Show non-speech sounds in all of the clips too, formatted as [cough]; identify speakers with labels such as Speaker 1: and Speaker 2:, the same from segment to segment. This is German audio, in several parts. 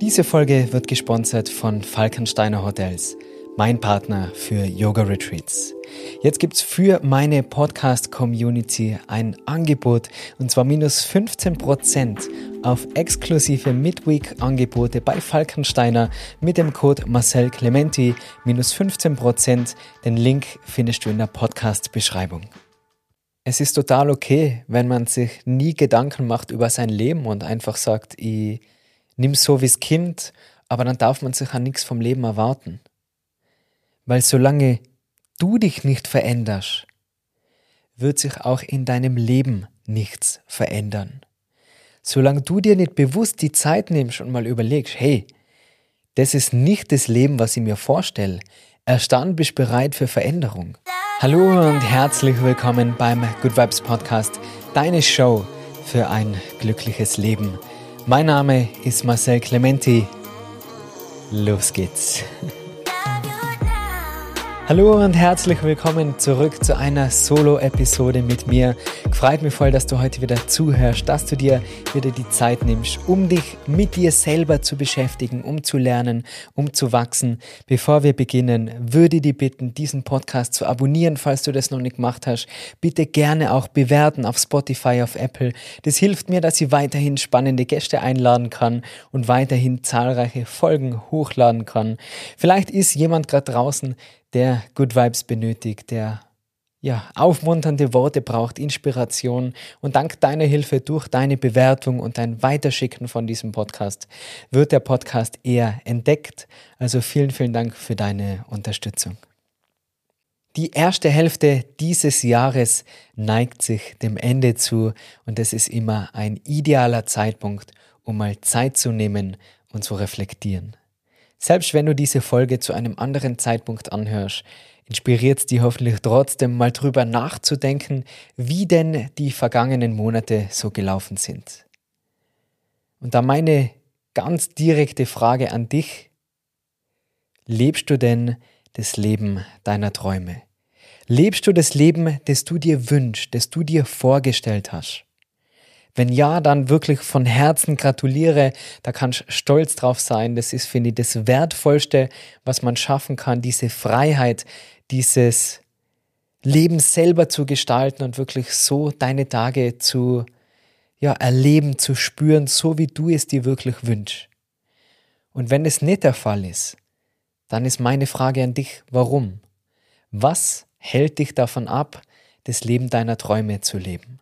Speaker 1: Diese Folge wird gesponsert von Falkensteiner Hotels, mein Partner für Yoga Retreats. Jetzt gibt's für meine Podcast-Community ein Angebot und zwar minus 15% auf exklusive Midweek-Angebote bei Falkensteiner mit dem Code Marcel Clementi minus 15%. Den Link findest du in der Podcast-Beschreibung. Es ist total okay, wenn man sich nie Gedanken macht über sein Leben und einfach sagt, ich nimm so wie's Kind, aber dann darf man sich an nichts vom Leben erwarten. Weil solange du dich nicht veränderst, wird sich auch in deinem Leben nichts verändern. Solange du dir nicht bewusst die Zeit nimmst und mal überlegst, hey, das ist nicht das Leben, was ich mir vorstelle, erst dann bist du bereit für Veränderung. Hallo und herzlich willkommen beim Good Vibes Podcast, deine Show für ein glückliches Leben. Mein Name ist Marcel Clementi. Los geht's. Hallo und herzlich willkommen zurück zu einer Solo-Episode mit mir. Freut mich voll, dass du heute wieder zuhörst, dass du dir wieder die Zeit nimmst, um dich mit dir selber zu beschäftigen, um zu lernen, um zu wachsen. Bevor wir beginnen, würde ich dich bitten, diesen Podcast zu abonnieren, falls du das noch nicht gemacht hast. Bitte gerne auch bewerten auf Spotify, auf Apple. Das hilft mir, dass ich weiterhin spannende Gäste einladen kann und weiterhin zahlreiche Folgen hochladen kann. Vielleicht ist jemand gerade draußen, der Good Vibes benötigt, der ja, aufmunternde Worte braucht, Inspiration. Und dank deiner Hilfe durch deine Bewertung und dein Weiterschicken von diesem Podcast wird der Podcast eher entdeckt. Also vielen, vielen Dank für deine Unterstützung. Die erste Hälfte dieses Jahres neigt sich dem Ende zu und es ist immer ein idealer Zeitpunkt, um mal Zeit zu nehmen und zu reflektieren. Selbst wenn du diese Folge zu einem anderen Zeitpunkt anhörst, inspiriert es dich hoffentlich trotzdem mal drüber nachzudenken, wie denn die vergangenen Monate so gelaufen sind. Und da meine ganz direkte Frage an dich, lebst du denn das Leben deiner Träume? Lebst du das Leben, das du dir wünschst, das du dir vorgestellt hast? Wenn ja, dann wirklich von Herzen gratuliere. Da kannst du stolz drauf sein. Das ist, finde ich, das Wertvollste, was man schaffen kann. Diese Freiheit, dieses Leben selber zu gestalten und wirklich so deine Tage zu ja, erleben, zu spüren, so wie du es dir wirklich wünschst. Und wenn es nicht der Fall ist, dann ist meine Frage an dich, warum? Was hält dich davon ab, das Leben deiner Träume zu leben?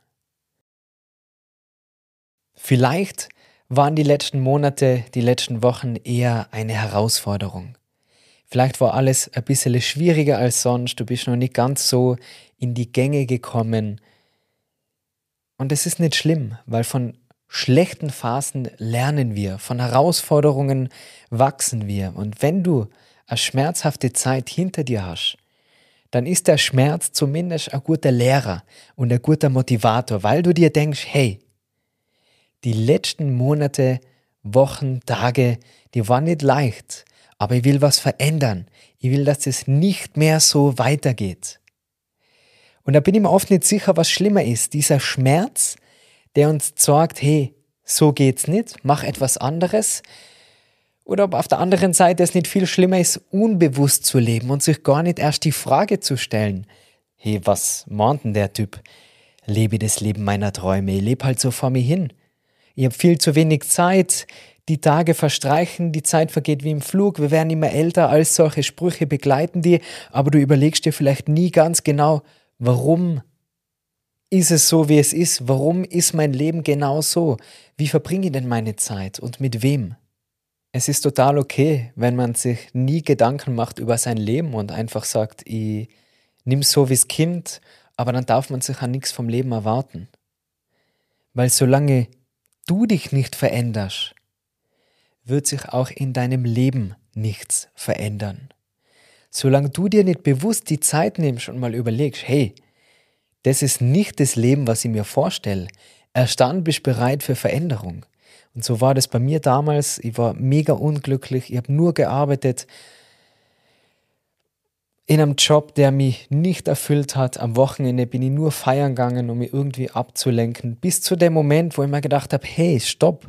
Speaker 1: Vielleicht waren die letzten Monate, die letzten Wochen eher eine Herausforderung. Vielleicht war alles ein bisschen schwieriger als sonst, du bist noch nicht ganz so in die Gänge gekommen. Und es ist nicht schlimm, weil von schlechten Phasen lernen wir, von Herausforderungen wachsen wir. Und wenn du eine schmerzhafte Zeit hinter dir hast, dann ist der Schmerz zumindest ein guter Lehrer und ein guter Motivator, weil du dir denkst, hey, die letzten Monate, Wochen, Tage, die waren nicht leicht, aber ich will was verändern. Ich will, dass es nicht mehr so weitergeht. Und da bin ich mir oft nicht sicher, was schlimmer ist. Dieser Schmerz, der uns sagt, hey, so geht's nicht, mach etwas anderes. Oder ob auf der anderen Seite es nicht viel schlimmer ist, unbewusst zu leben und sich gar nicht erst die Frage zu stellen, hey, was meint denn der Typ? Lebe das Leben meiner Träume, ich lebe halt so vor mir hin. Ich habe viel zu wenig Zeit. Die Tage verstreichen, die Zeit vergeht wie im Flug, wir werden immer älter, all solche Sprüche begleiten die, aber du überlegst dir vielleicht nie ganz genau, warum ist es so, wie es ist? Warum ist mein Leben genau so? Wie verbringe ich denn meine Zeit und mit wem? Es ist total okay, wenn man sich nie Gedanken macht über sein Leben und einfach sagt, ich nimm so wie's Kind, aber dann darf man sich an nichts vom Leben erwarten. Weil solange du dich nicht veränderst, wird sich auch in deinem Leben nichts verändern. Solange du dir nicht bewusst die Zeit nimmst und mal überlegst, hey, das ist nicht das Leben, was ich mir vorstelle, erst dann bist du bereit für Veränderung. Und so war das bei mir damals. Ich war mega unglücklich, ich habe nur gearbeitet, in einem Job, der mich nicht erfüllt hat. Am Wochenende bin ich nur feiern gegangen, um mich irgendwie abzulenken. Bis zu dem Moment, wo ich mir gedacht habe, hey, stopp.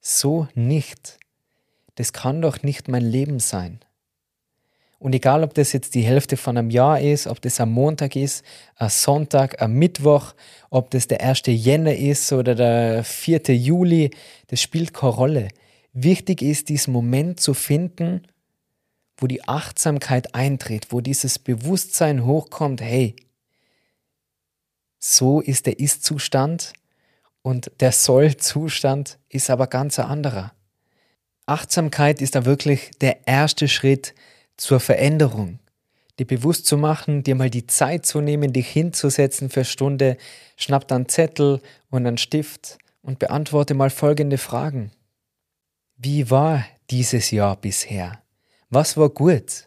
Speaker 1: So nicht. das kann doch nicht mein Leben sein. Und egal, ob das jetzt die Hälfte von einem Jahr ist, ob das am Montag ist, am Sonntag, am Mittwoch, ob das der 1. Jänner ist oder der 4. Juli, das spielt keine Rolle. Wichtig ist, diesen Moment zu finden, wo die Achtsamkeit eintritt, wo dieses Bewusstsein hochkommt, hey, so ist der Ist-Zustand und der Soll-Zustand ist aber ganz ein anderer. Achtsamkeit ist da wirklich der erste Schritt zur Veränderung. Dir bewusst zu machen, dir mal die Zeit zu nehmen, dich hinzusetzen für eine Stunde, schnapp dann Zettel und einen Stift und beantworte mal folgende Fragen. Wie war dieses Jahr bisher? Was war gut?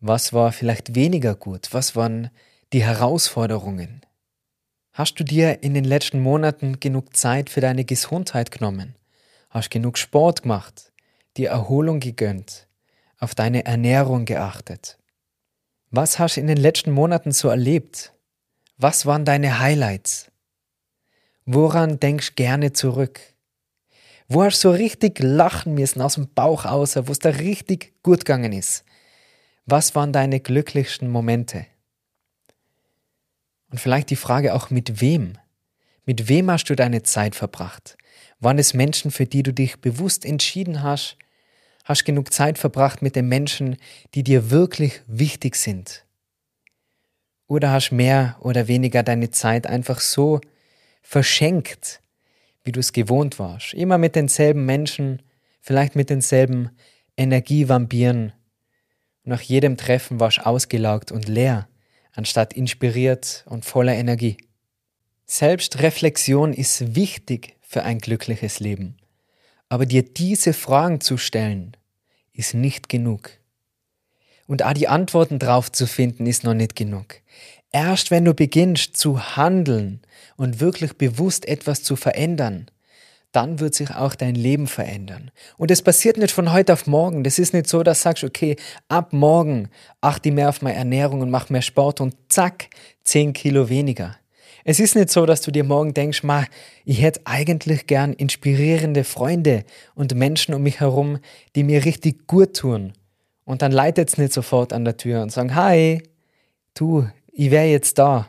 Speaker 1: Was war vielleicht weniger gut? Was waren die Herausforderungen? Hast du dir in den letzten Monaten genug Zeit für deine Gesundheit genommen? Hast genug Sport gemacht? Dir Erholung gegönnt? Auf deine Ernährung geachtet? Was hast du in den letzten Monaten so erlebt? Was waren deine Highlights? Woran denkst gerne zurück? Wo hast du so richtig lachen müssen aus dem Bauch aus, wo es da richtig gut gegangen ist? Was waren deine glücklichsten Momente? Und vielleicht die Frage auch mit wem? Mit wem hast du deine Zeit verbracht? Waren es Menschen, für die du dich bewusst entschieden hast? Hast genug Zeit verbracht mit den Menschen, die dir wirklich wichtig sind? Oder hast mehr oder weniger deine Zeit einfach so verschenkt, wie du es gewohnt warst? Immer mit denselben Menschen, vielleicht mit denselben Energievampiren. nach jedem Treffen warst du ausgelaugt und leer anstatt inspiriert und voller Energie. Selbstreflexion ist wichtig für ein glückliches Leben. Aber dir diese Fragen zu stellen, ist nicht genug. Und auch die Antworten drauf zu finden, ist noch nicht genug. Erst wenn du beginnst zu handeln und wirklich bewusst etwas zu verändern, dann wird sich auch dein Leben verändern. Und es passiert nicht von heute auf morgen. Das ist nicht so, dass du sagst, okay, ab morgen achte ich mehr auf meine Ernährung und mach mehr Sport und zack, 10 Kilo weniger. Es ist nicht so, dass du dir morgen denkst, ma, ich hätte eigentlich gern inspirierende Freunde und Menschen um mich herum, die mir richtig gut tun. Und dann leitet es nicht sofort an der Tür und sagen, hi, du, ich wäre jetzt da.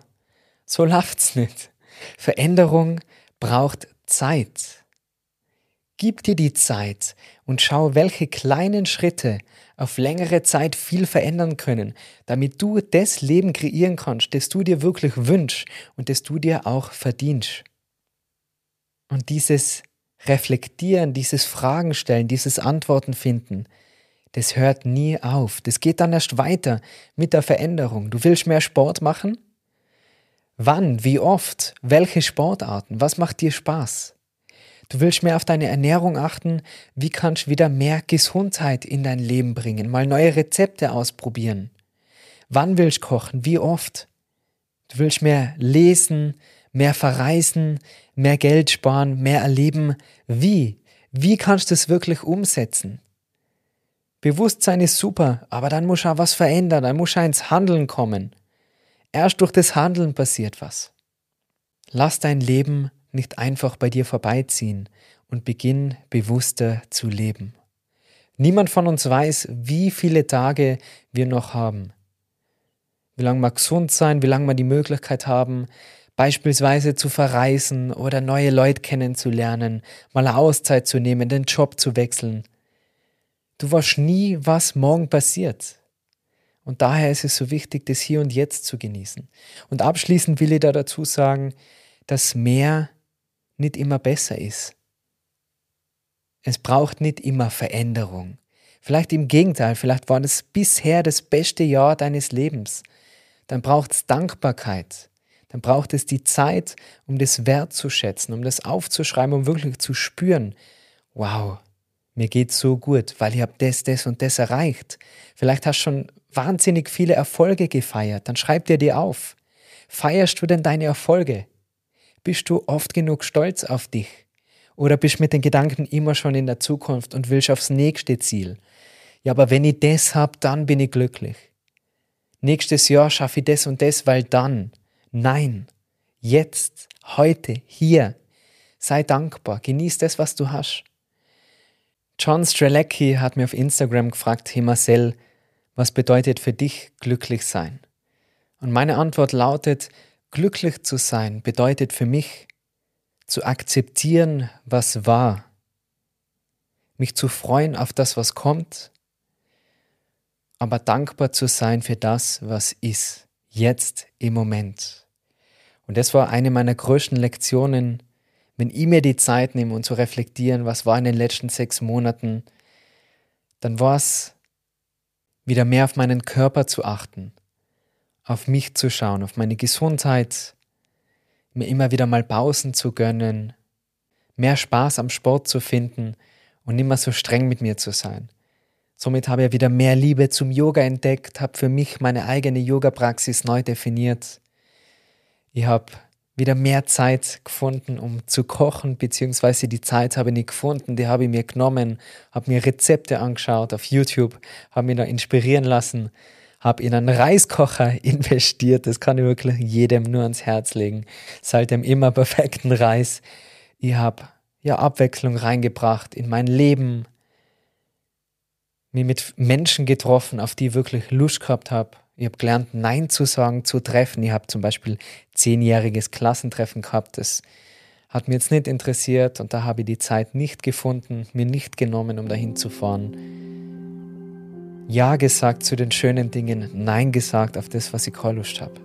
Speaker 1: So läuft's nicht. Veränderung braucht Zeit. Gib dir die Zeit und schau, welche kleinen Schritte auf längere Zeit viel verändern können, damit du das Leben kreieren kannst, das du dir wirklich wünschst und das du dir auch verdienst. Und dieses Reflektieren, dieses Fragen stellen, dieses Antworten finden, das hört nie auf. Das geht dann erst weiter mit der Veränderung. Du willst mehr Sport machen? Wann? Wie oft? Welche Sportarten? Was macht dir Spaß? Du willst mehr auf deine Ernährung achten. Wie kannst du wieder mehr Gesundheit in dein Leben bringen? Mal neue Rezepte ausprobieren. Wann willst du kochen? Wie oft? Du willst mehr lesen, mehr verreisen, mehr Geld sparen, mehr erleben. Wie? Wie kannst du es wirklich umsetzen? Bewusstsein ist super, aber dann muss auch was verändern, dann muss auch ins Handeln kommen. Erst durch das Handeln passiert was. Lass dein Leben nicht einfach bei dir vorbeiziehen und beginn bewusster zu leben. Niemand von uns weiß, wie viele Tage wir noch haben. Wie lange wir gesund sein, wie lange wir die Möglichkeit haben, beispielsweise zu verreisen oder neue Leute kennenzulernen, mal eine Auszeit zu nehmen, den Job zu wechseln. Du weißt nie, was morgen passiert. Und daher ist es so wichtig, das Hier und Jetzt zu genießen. Und abschließend will ich da dazu sagen, dass mehr nicht immer besser ist. Es braucht nicht immer Veränderung. Vielleicht im Gegenteil, vielleicht war das bisher das beste Jahr deines Lebens. Dann braucht es Dankbarkeit. Dann braucht es die Zeit, um das wertzuschätzen, um das aufzuschreiben, um wirklich zu spüren, wow, mir geht's so gut, weil ich habe das, das und das erreicht. Vielleicht hast du schon wahnsinnig viele Erfolge gefeiert, dann schreib dir die auf. Feierst du denn deine Erfolge? Bist du oft genug stolz auf dich? Oder bist mit den Gedanken immer schon in der Zukunft und willst aufs nächste Ziel? Ja, aber wenn ich das hab, dann bin ich glücklich. Nächstes Jahr schaffe ich das und das, weil dann. Nein, jetzt, heute, hier. Sei dankbar, genieß das, was du hast. John Strelecki hat mir auf Instagram gefragt, hey Marcel, was bedeutet für dich glücklich sein? Und meine Antwort lautet, glücklich zu sein bedeutet für mich zu akzeptieren, was war, mich zu freuen auf das, was kommt, aber dankbar zu sein für das, was ist, jetzt im Moment. Und das war eine meiner größten Lektionen, wenn ich mir die Zeit nehme und zu reflektieren, was war in den letzten sechs Monaten, dann war es wieder mehr auf meinen Körper zu achten, auf mich zu schauen, auf meine Gesundheit, mir immer wieder mal Pausen zu gönnen, mehr Spaß am Sport zu finden und nicht mehr so streng mit mir zu sein. Somit habe ich wieder mehr Liebe zum Yoga entdeckt, habe für mich meine eigene Yoga-Praxis neu definiert. Ich habe wieder mehr Zeit gefunden, um zu kochen, beziehungsweise die Zeit habe ich nicht gefunden, die habe ich mir genommen, habe mir Rezepte angeschaut auf YouTube, habe mich da inspirieren lassen, habe in einen Reiskocher [laughs] investiert, das kann ich wirklich jedem nur ans Herz legen, seitdem immer perfekten Reis. Ich habe ja Abwechslung reingebracht in mein Leben, mich mit Menschen getroffen, auf die ich wirklich Lust gehabt habe, ich habe gelernt, Nein zu sagen zu Treffen. Ich habe zum Beispiel zehnjähriges Klassentreffen gehabt. Das hat mir jetzt nicht interessiert und da habe ich die Zeit nicht gefunden, mir nicht genommen, um dahin zu fahren. Ja gesagt zu den schönen Dingen, Nein gesagt auf das, was ich keine habe.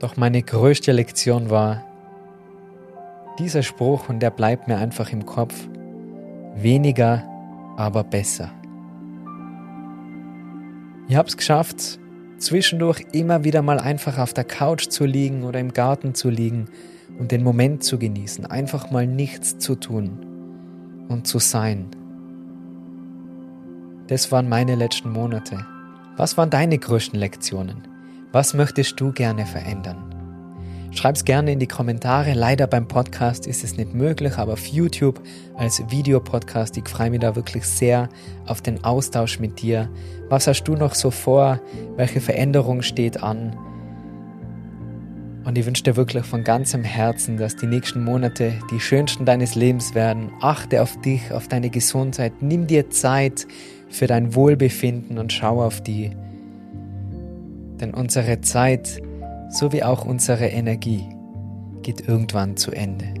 Speaker 1: Doch meine größte Lektion war, dieser Spruch und der bleibt mir einfach im Kopf, weniger, aber besser. Ich habe es geschafft, zwischendurch immer wieder mal einfach auf der Couch zu liegen oder im Garten zu liegen und den Moment zu genießen, einfach mal nichts zu tun und zu sein. Das waren meine letzten Monate. Was waren deine größten Lektionen? Was möchtest du gerne verändern? Schreib's gerne in die Kommentare. Leider beim Podcast ist es nicht möglich, aber auf YouTube als Videopodcast, ich freue mich da wirklich sehr auf den Austausch mit dir. Was hast du noch so vor? Welche Veränderung steht an? Und ich wünsche dir wirklich von ganzem Herzen, dass die nächsten Monate die schönsten deines Lebens werden. Achte auf dich, auf deine Gesundheit. Nimm dir Zeit für dein Wohlbefinden und schau auf die. Denn unsere Zeit sowie auch unsere Energie geht irgendwann zu Ende.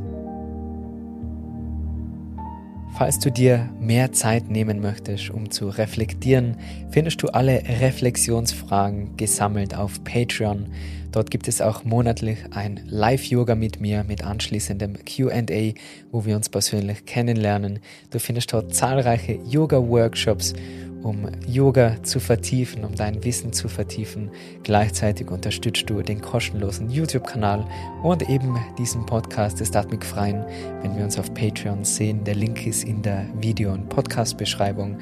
Speaker 1: Falls du dir mehr Zeit nehmen möchtest, um zu reflektieren, findest du alle Reflexionsfragen gesammelt auf Patreon. Dort gibt es auch monatlich ein Live-Yoga mit mir mit anschließendem QA, wo wir uns persönlich kennenlernen. Du findest dort zahlreiche Yoga-Workshops um Yoga zu vertiefen, um dein Wissen zu vertiefen. Gleichzeitig unterstützt du den kostenlosen YouTube-Kanal und eben diesen Podcast des Datmik Freien, wenn wir uns auf Patreon sehen. Der Link ist in der Video- und Podcast-Beschreibung.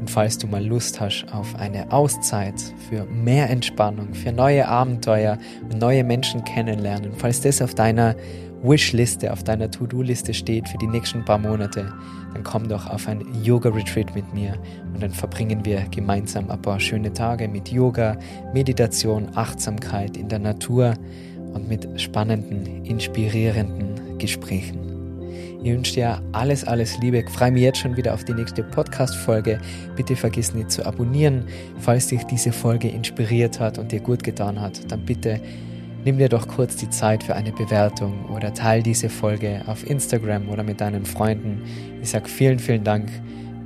Speaker 1: Und falls du mal Lust hast auf eine Auszeit für mehr Entspannung, für neue Abenteuer und neue Menschen kennenlernen, falls das auf deiner Wishliste, auf deiner To-Do-Liste steht für die nächsten paar Monate, dann komm doch auf ein Yoga-Retreat mit mir und dann verbringen wir gemeinsam ein paar schöne Tage mit Yoga, Meditation, Achtsamkeit in der Natur und mit spannenden, inspirierenden Gesprächen. Ich wünsche dir alles, alles Liebe. Ich freue mich jetzt schon wieder auf die nächste Podcast-Folge. Bitte vergiss nicht zu abonnieren. Falls dich diese Folge inspiriert hat und dir gut getan hat, dann bitte Nimm dir doch kurz die Zeit für eine Bewertung oder teile diese Folge auf Instagram oder mit deinen Freunden. Ich sage vielen, vielen Dank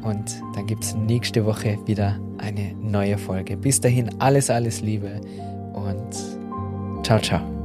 Speaker 1: und dann gibt es nächste Woche wieder eine neue Folge. Bis dahin alles, alles Liebe und ciao, ciao.